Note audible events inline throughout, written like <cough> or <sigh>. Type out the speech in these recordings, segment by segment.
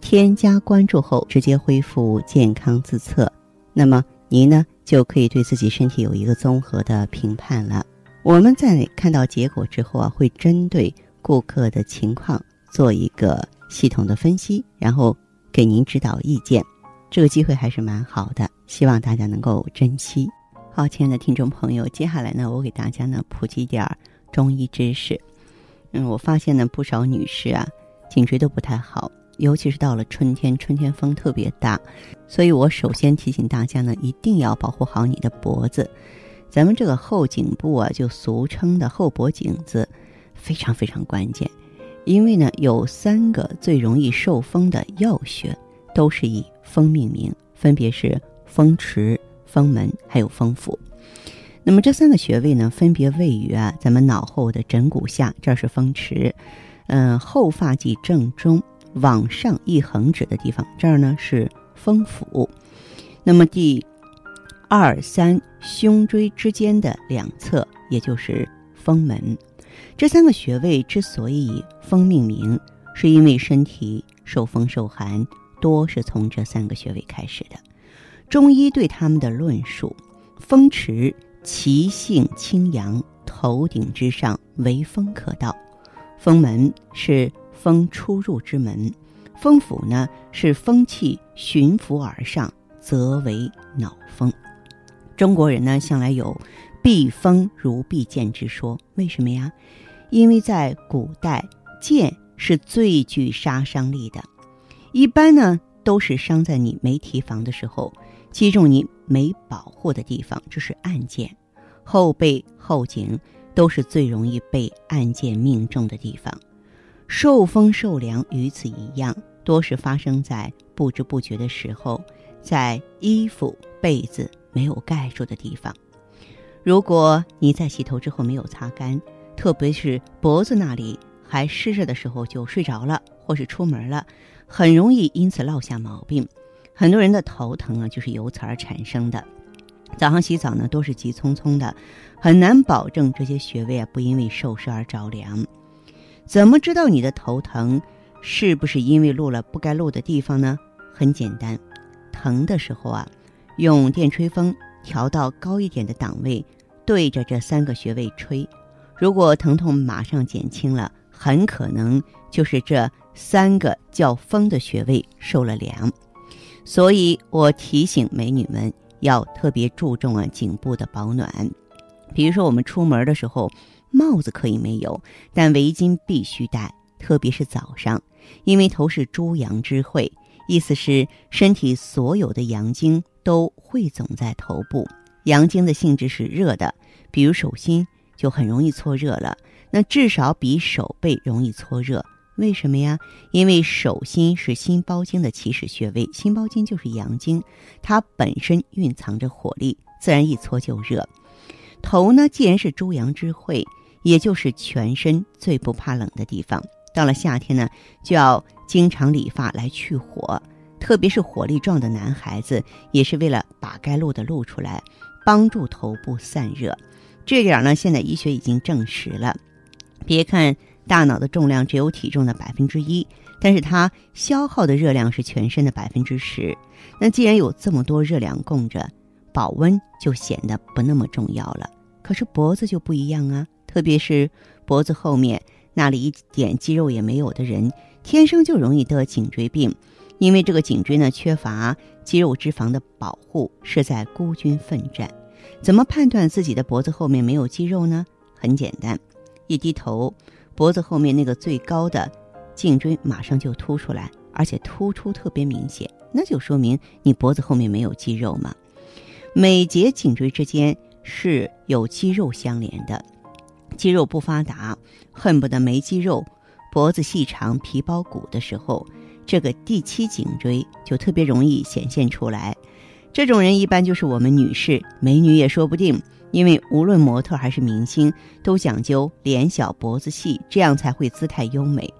添加关注后，直接恢复健康自测，那么您呢就可以对自己身体有一个综合的评判了。我们在看到结果之后啊，会针对顾客的情况做一个系统的分析，然后给您指导意见。这个机会还是蛮好的，希望大家能够珍惜。好，亲爱的听众朋友，接下来呢，我给大家呢普及点儿中医知识。嗯，我发现呢不少女士啊，颈椎都不太好。尤其是到了春天，春天风特别大，所以我首先提醒大家呢，一定要保护好你的脖子。咱们这个后颈部啊，就俗称的后脖颈子，非常非常关键。因为呢，有三个最容易受风的要穴，都是以风命名，分别是风池、风门还有风府。那么这三个穴位呢，分别位于啊咱们脑后的枕骨下，这是风池，嗯，后发际正中。往上一横指的地方，这儿呢是风府。那么第二三胸椎之间的两侧，也就是风门。这三个穴位之所以以风命名，是因为身体受风受寒多是从这三个穴位开始的。中医对他们的论述：风池其性清扬，头顶之上为风可到；风门是。风出入之门，风府呢是风气循伏而上，则为脑风。中国人呢向来有避风如避箭之说，为什么呀？因为在古代，箭是最具杀伤力的，一般呢都是伤在你没提防的时候，击中你没保护的地方，这是暗箭。后背、后颈都是最容易被暗箭命中的地方。受风受凉与此一样，多是发生在不知不觉的时候，在衣服、被子没有盖住的地方。如果你在洗头之后没有擦干，特别是脖子那里还湿着的时候就睡着了，或是出门了，很容易因此落下毛病。很多人的头疼啊，就是由此而产生的。早上洗澡呢，都是急匆匆的，很难保证这些穴位啊不因为受湿而着凉。怎么知道你的头疼是不是因为露了不该露的地方呢？很简单，疼的时候啊，用电吹风调到高一点的档位，对着这三个穴位吹。如果疼痛马上减轻了，很可能就是这三个叫风的穴位受了凉。所以我提醒美女们要特别注重啊颈部的保暖。比如说我们出门的时候。帽子可以没有，但围巾必须戴，特别是早上，因为头是诸阳之会，意思是身体所有的阳经都汇总在头部。阳经的性质是热的，比如手心就很容易搓热了，那至少比手背容易搓热。为什么呀？因为手心是心包经的起始穴位，心包经就是阳经，它本身蕴藏着火力，自然一搓就热。头呢，既然是诸阳之会。也就是全身最不怕冷的地方。到了夏天呢，就要经常理发来去火，特别是火力壮的男孩子，也是为了把该露的露出来，帮助头部散热。这点呢，现在医学已经证实了。别看大脑的重量只有体重的百分之一，但是它消耗的热量是全身的百分之十。那既然有这么多热量供着，保温就显得不那么重要了。可是脖子就不一样啊。特别是脖子后面那里一点肌肉也没有的人，天生就容易得颈椎病，因为这个颈椎呢缺乏肌肉脂肪的保护，是在孤军奋战。怎么判断自己的脖子后面没有肌肉呢？很简单，一低头，脖子后面那个最高的颈椎马上就凸出来，而且突出特别明显，那就说明你脖子后面没有肌肉嘛。每节颈椎之间是有肌肉相连的。肌肉不发达，恨不得没肌肉，脖子细长、皮包骨的时候，这个第七颈椎就特别容易显现出来。这种人一般就是我们女士、美女也说不定，因为无论模特还是明星，都讲究脸小脖子细，这样才会姿态优美。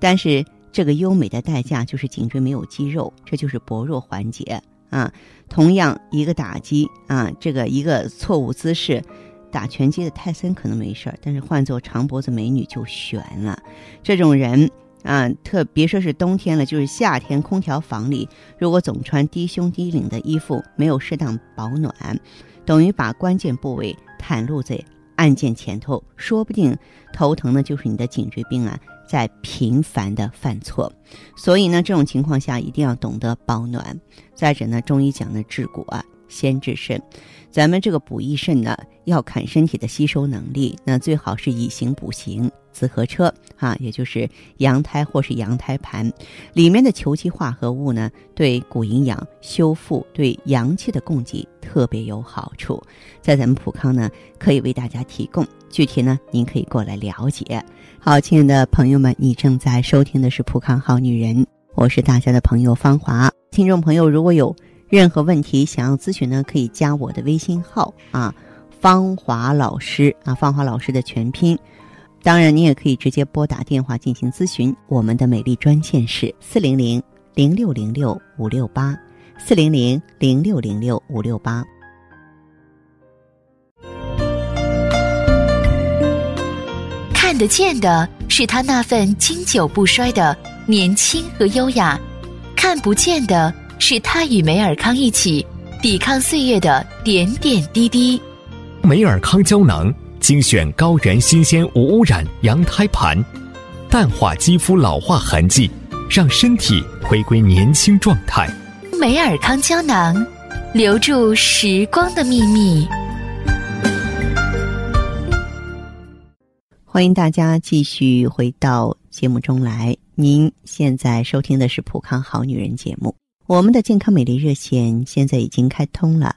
但是这个优美的代价就是颈椎没有肌肉，这就是薄弱环节啊。同样一个打击啊，这个一个错误姿势，打拳击的泰森可能没事儿，但是换做长脖子美女就悬了。这种人。啊，特别说是冬天了，就是夏天，空调房里如果总穿低胸低领的衣服，没有适当保暖，等于把关键部位袒露在按键前头，说不定头疼的就是你的颈椎病啊，在频繁的犯错。所以呢，这种情况下一定要懂得保暖。再者呢，中医讲的治骨啊，先治肾。咱们这个补益肾呢，要看身体的吸收能力，那最好是以形补形。紫河车啊，也就是羊胎或是羊胎盘，里面的球基化合物呢，对骨营养修复、对阳气的供给特别有好处。在咱们普康呢，可以为大家提供。具体呢，您可以过来了解。好，亲爱的朋友们，你正在收听的是普康好女人，我是大家的朋友芳华。听众朋友，如果有任何问题想要咨询呢，可以加我的微信号啊，芳华老师啊，芳华老师的全拼。当然，你也可以直接拨打电话进行咨询。我们的美丽专线是四零零零六零六五六八，四零零零六零六五六八。看得见的是他那份经久不衰的年轻和优雅，看不见的是他与美尔康一起抵抗岁月的点点滴滴。美尔康胶囊。精选高原新鲜无污染羊胎盘，淡化肌肤老化痕迹，让身体回归年轻状态。美尔康胶囊，留住时光的秘密。欢迎大家继续回到节目中来。您现在收听的是《普康好女人》节目，我们的健康美丽热线现在已经开通了。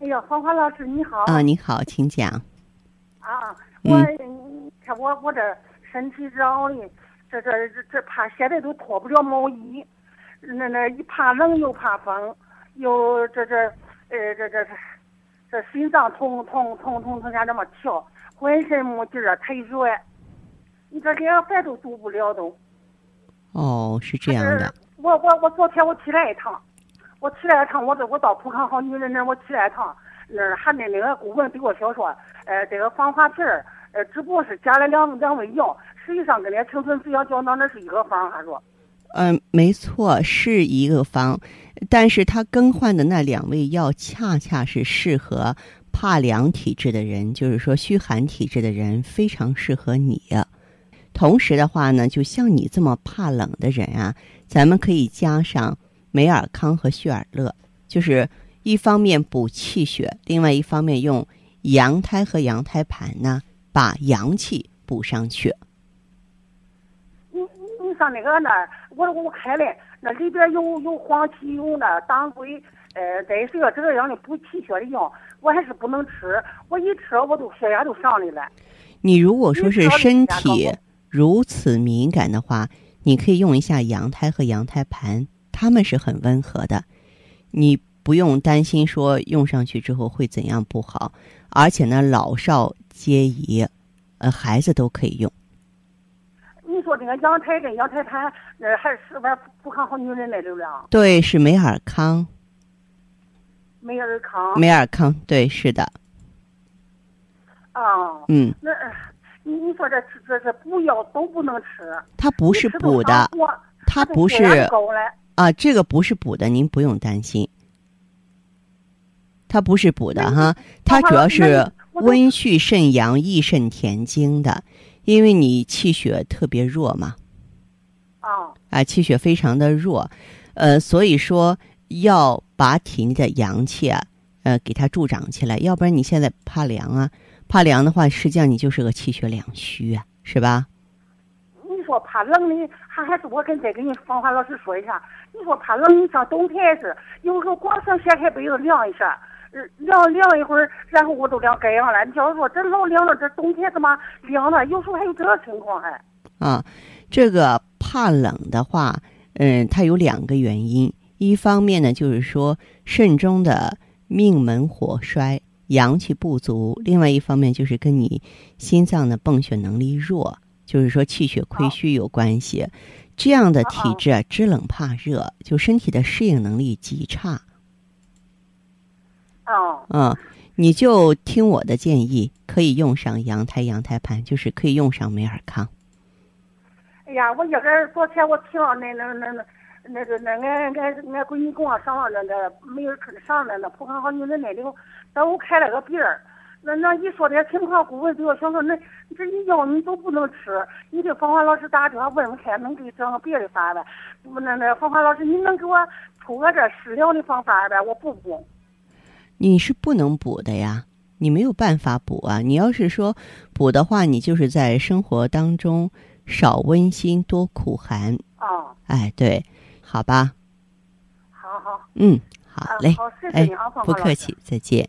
哎呀，黄华老师你好啊！你好，请讲。啊，我看我我这身体热的，这这这这怕现在都脱不了毛衣，那那一怕冷又怕风，又这这呃这这这这心脏痛痛痛痛痛像这么跳，浑身没劲儿，腿软，你这连饭都做不了都。哦，是这样的。我我我昨天我起来一趟。我去了一趟，我这我到普康好女人那儿，我去了一趟，那儿还那那个顾问对我说说，呃，这个防滑片儿，呃，只不过是加了两两味药，实际上跟那青春滋养胶囊那是一个方，他说。嗯，没错，是一个方，但是他更换的那两味药恰恰是适合怕凉体质的人，就是说虚寒体质的人非常适合你。同时的话呢，就像你这么怕冷的人啊，咱们可以加上。美尔康和血尔乐，就是一方面补气血，另外一方面用羊胎和羊胎盘呢，把阳气补上去。你你上那个那儿，我我开了，那里边有有黄芪，有那当归，呃，再是个这样的补气血的药，我还是不能吃。我一吃，我都血压都上来了。你如果说是身体如此敏感的话，你可以用一下羊胎和羊胎盘。他们是很温和的，你不用担心说用上去之后会怎样不好，而且呢，老少皆宜，呃，孩子都可以用。你说这个羊胎跟羊胎盘，呃，还是玩不康好女人的流量？对，是美尔康。美尔康。美尔康，对，是的。啊。嗯。那，你你说这这这补药都不能吃？它不是补的，它不是。啊，这个不是补的，您不用担心。它不是补的哈，它主要是温煦肾阳、益肾填精的，因为你气血特别弱嘛。啊。啊，气血非常的弱，呃，所以说要把体内的阳气啊，呃，给它助长起来，要不然你现在怕凉啊，怕凉的话，实际上你就是个气血两虚啊，是吧？我怕冷的，还还是我跟再给你芳华老师说一下，你说怕冷，你像冬天也是，有时候光想掀开被子凉一下，呃凉凉一会儿，然后我都凉盖上了。你要是说这老凉了，这冬天怎么凉了？有时候还有这情况还。啊，这个怕冷的话，嗯，它有两个原因。一方面呢，就是说肾中的命门火衰，阳气不足；另外一方面就是跟你心脏的泵血能力弱，就是说气血亏虚有关系。这样的体质啊，知冷怕热，就身体的适应能力极差。哦。嗯，你就听我的建议，可以用上羊胎羊胎盘，就是可以用上美尔康。哎呀，我一个昨天我听了那那那那那个那俺俺俺闺女跟我上了那个没有上了那普康好女人那里头，都开了个病儿。那那一说这情况，顾问对我想说，那这你药你都不能吃，你给芳华老师打电话问问看，能给整个别的法呗？那那芳华老师，你能给我出个这食疗的方法呗？我补补。你是不能补的呀，你没有办法补啊。你要是说补的话，你就是在生活当中。少温馨，多苦寒。哦，哎，对，好吧。好好。嗯，好嘞。好，谢谢你啊，不客气，再见。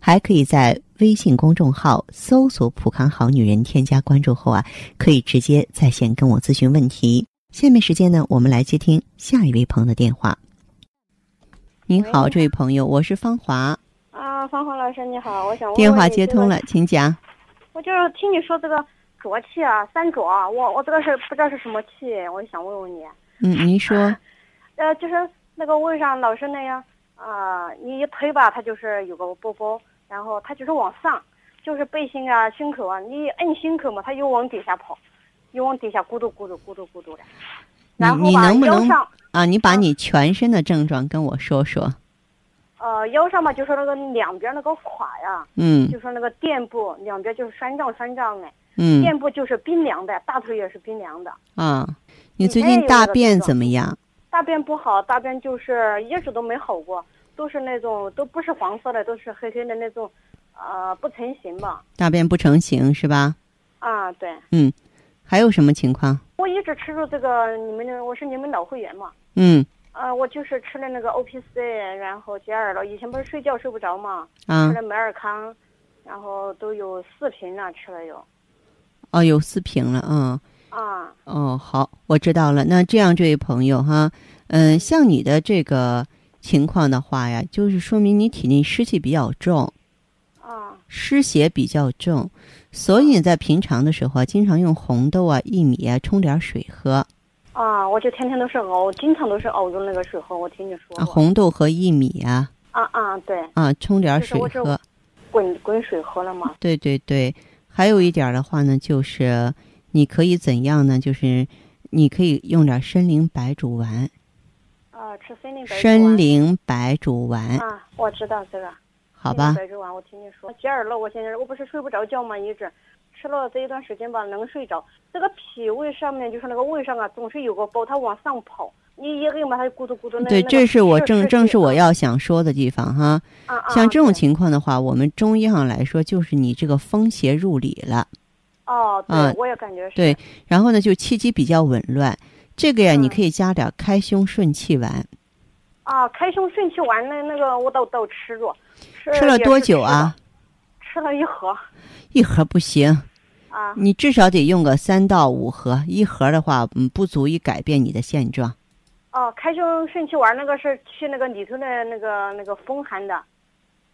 还可以在微信公众号搜索“普康好女人”，添加关注后啊，可以直接在线跟我咨询问题。下面时间呢，我们来接听下一位朋友的电话。您好，这位朋友，我是芳华。啊，芳华老师你好，我想电话接通了，请讲。我就是听你说这个浊气啊，三浊，我我这个是不知道是什么气，我就想问问你。嗯，您说。<laughs> 呃，就是那个胃上老是那样啊，你一推吧，它就是有个包包，然后它就是往上，就是背心啊、胸口啊，你摁胸口嘛，它又往底下跑，又往底下咕嘟咕嘟咕嘟咕嘟的。然后吧，腰上啊，你把你全身的症状跟我说说。呃，腰上嘛，就是那个两边那个胯呀，嗯，就说那个垫部两边就是酸胀酸胀的，嗯，垫部就是冰凉的，大腿也是冰凉的。啊，你最近大便怎么样？大便不好，大便就是一直都没好过，都是那种都不是黄色的，都是黑黑的那种，呃，不成形吧。大便不成形是吧？啊，对。嗯，还有什么情况？我一直吃着这个你们的，我是你们老会员嘛。嗯。呃，我就是吃了那个 O P C，然后解耳了。以前不是睡觉睡不着嘛，吃了美尔康，然后都有四瓶了，吃了有。哦，有四瓶了，嗯。啊。哦，好，我知道了。那这样，这位朋友哈，嗯，像你的这个情况的话呀，就是说明你体内湿气比较重。啊。湿邪比较重，所以你在平常的时候啊，经常用红豆啊、薏米啊冲点水喝。啊，我就天天都是熬，经常都是熬用那个水喝。我听你说，啊，红豆和薏米啊。啊啊，对。啊，冲点水喝。滚滚水喝了吗？对对对，还有一点的话呢，就是你可以怎样呢？就是你可以用点参苓白术丸。啊，吃参苓白术。参苓白术丸。啊，我知道这个。好吧。白术丸，我听你说，解耳了。我现在我不是睡不着觉吗？一直。吃了这一段时间吧，能睡着。这个脾胃上面就是那个胃上啊，总是有个包，它往上跑。你一摁嘛，它就咕嘟咕嘟。对，这是我正正是我要想说的地方哈。像这种情况的话，我们中医上来说，就是你这个风邪入里了。哦，对，我也感觉是。对，然后呢，就气机比较紊乱。这个呀，你可以加点开胸顺气丸。啊，开胸顺气丸那那个我都都吃着，吃吃了多久啊？啊？吃了一盒一盒不行，啊你至少得用个三到五盒，一盒的话，嗯，不足以改变你的现状。哦，开胸顺气丸那个是去那个里头的那个那个风寒的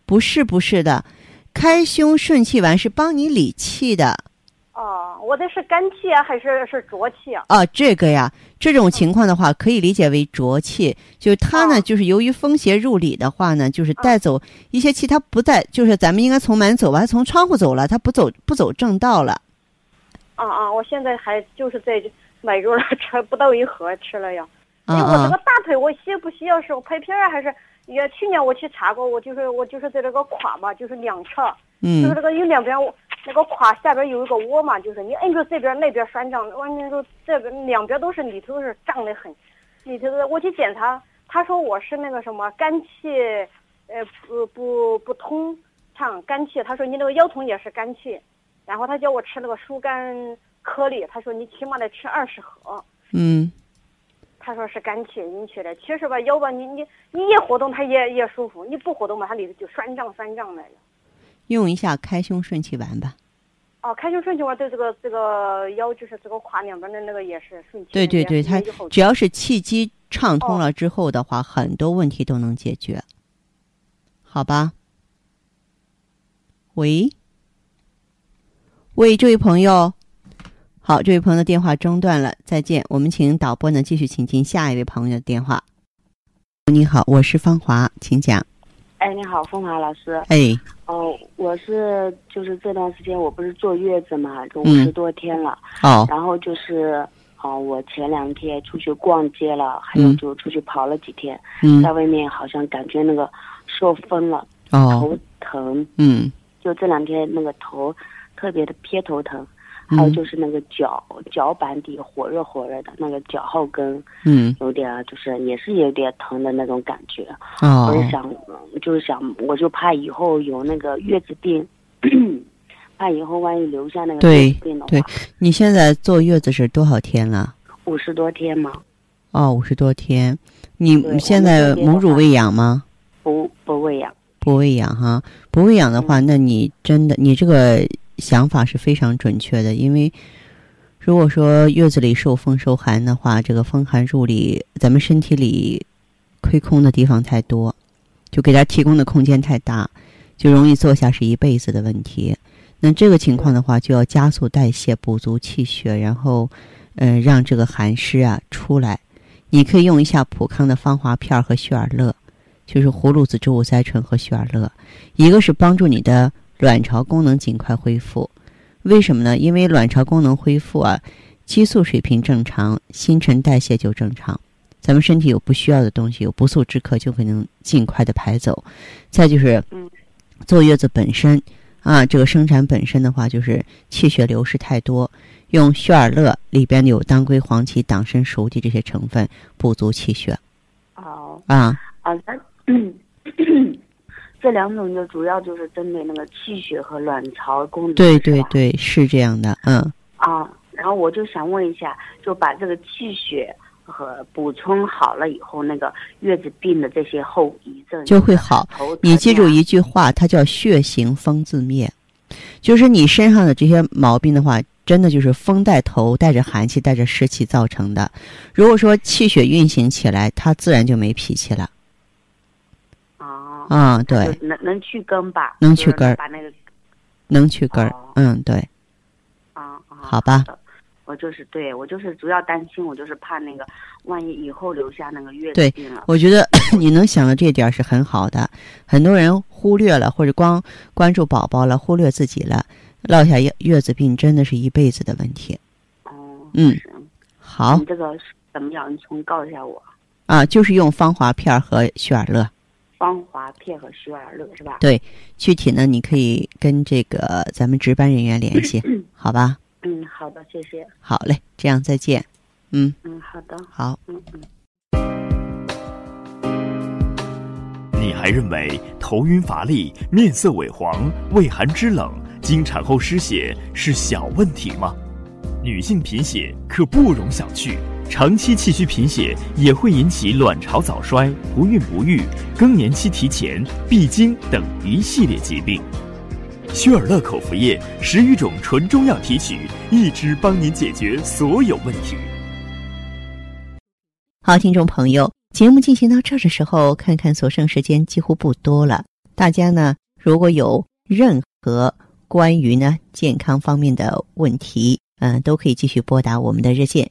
不是不是的，开胸顺气丸是帮你理气的。哦，我的是肝气啊还是是浊气啊？啊，这个呀，这种情况的话，可以理解为浊气，就是它呢，哦就是由于风邪入里的话呢，就是带走一些气，它不在，就是咱们应该从门走吧，它从窗户走了，它不走不走正道了。啊啊，我现在还就是在买着了，吃不到一盒吃了呀。因啊啊为我这个，大腿我需不需要是拍片儿啊？还是也去年我去查过，我就是我就是在这个胯嘛，就是两侧，就是嗯这个有两边我那个胯下边有一个窝嘛，就是你摁住这边那边酸胀，完了说这边两边都是里头是胀得很，里头的我去检查，他说我是那个什么肝气，呃不不不通畅肝气，他说你那个腰痛也是肝气，然后他叫我吃那个疏肝颗粒，他说你起码得吃二十盒。嗯，他说是肝气引起的，其实吧，腰吧，你你你一活动它也也舒服，你不活动吧，它里头就酸胀酸胀的了。用一下开胸顺气丸吧。哦，开胸顺气丸对这个这个腰就是这个胯两边的那个也是顺气。对对对，它只要是气机畅通哦了之后的话，很多问题都能解决。好吧。喂，喂，这位朋友，好，这位朋友的电话中断了，再见。我们请导播呢继续请进下一位朋友的电话。你好，我是芳华，请讲。哎，你好，凤华老师。哎，哦，我是就是这段时间我不是坐月子嘛，就五嗯。十多天了。哦，然后就是，哦，我前两天出去逛街了，还有嗯。就出去跑了几天，嗯。在，外面好像感觉那个受风了，哦，头疼，嗯。就这两天那个头特别的偏头疼，还有嗯就是那个脚脚板底火热火热的，那个脚后跟嗯，有点就是也是有点疼的那种感觉。哦我，是想，嗯就是想，我就怕以后有那个月子病，<coughs> 怕以后万一留下那个对月子病的对对，你现在坐月子是多少天了？五十多天嘛，哦，五十多天。你现在母乳喂养吗？不不喂养。不喂养哈，不喂养的话，嗯那你真的你这个想法是非常准确的，因为如果说月子里受风受寒的话，这个风寒入里，咱们身体里亏空的地方太多，就给它提供的空间太大，就容易坐下是一辈子的问题。那这个情况的话，就要加速代谢，补足气血，然后，呃，让这个寒湿啊出来。你可以用一下普康的芳华片和血尔乐。就是葫芦籽植物甾醇和血尔乐，一个是帮助你的卵巢功能尽快恢复，为什么呢？因为卵巢功能恢复啊，激素水平正常，新陈代谢就正常，咱们身体有不需要的东西，有不速之客就会能尽快的排走。再就是嗯，坐月子本身啊，这个生产本身的话，就是气血流失太多，用血尔乐里边有当归、黄芪、党参、熟地这些成分补足气血哦啊。啊，那 <coughs> 这两种就主要就是针对那个气血和卵巢功能。对对对，是这样的，嗯，啊，然后我就想问一下，就把这个气血和补充好了以后，那个月子病的这些后遗症就会好。你记住一句话，它叫“血行风自灭”，就是你身上的这些毛病的话，真的就是风带头，带着寒气，带着湿气造成的。如果说气血运行起来，它自然就没脾气了啊啊。对，能能去根吧？能去根儿把那个能去根儿哦。嗯，对，啊啊，好吧。我就是对我就是主要担心，我就是怕那个万一以后留下那个月对子病了。我觉得 <clears throat> 你能想到这点是很好的。很多人忽略了，或者光关注宝宝了，忽略自己了，落下月月子病真的是一辈子的问题。哦，嗯好你这个怎么样？你重告一下我。啊，就是用芳华片和雪尔乐。芳华片和雪尔乐是吧？对，具体呢，你可以跟这个咱们值班人员联系，好吧？嗯，好的，谢谢。好嘞，这样再见。嗯，嗯，好的，好。嗯嗯。你还认为头晕乏力、面色萎黄、畏寒肢冷、经产后失血是小问题吗？女性贫血可不容小觑，长期气虚贫血也会引起卵巢早衰、不孕不育、更年期提前、闭经等一系列疾病。薛尔乐口服液十余种纯中药提取，一支帮您解决所有问题。好，听众朋友，节目进行到这儿的时候，看看所剩时间几乎不多了。大家呢，如果有任何关于呢健康方面的问题，嗯，都可以继续拨打我们的热线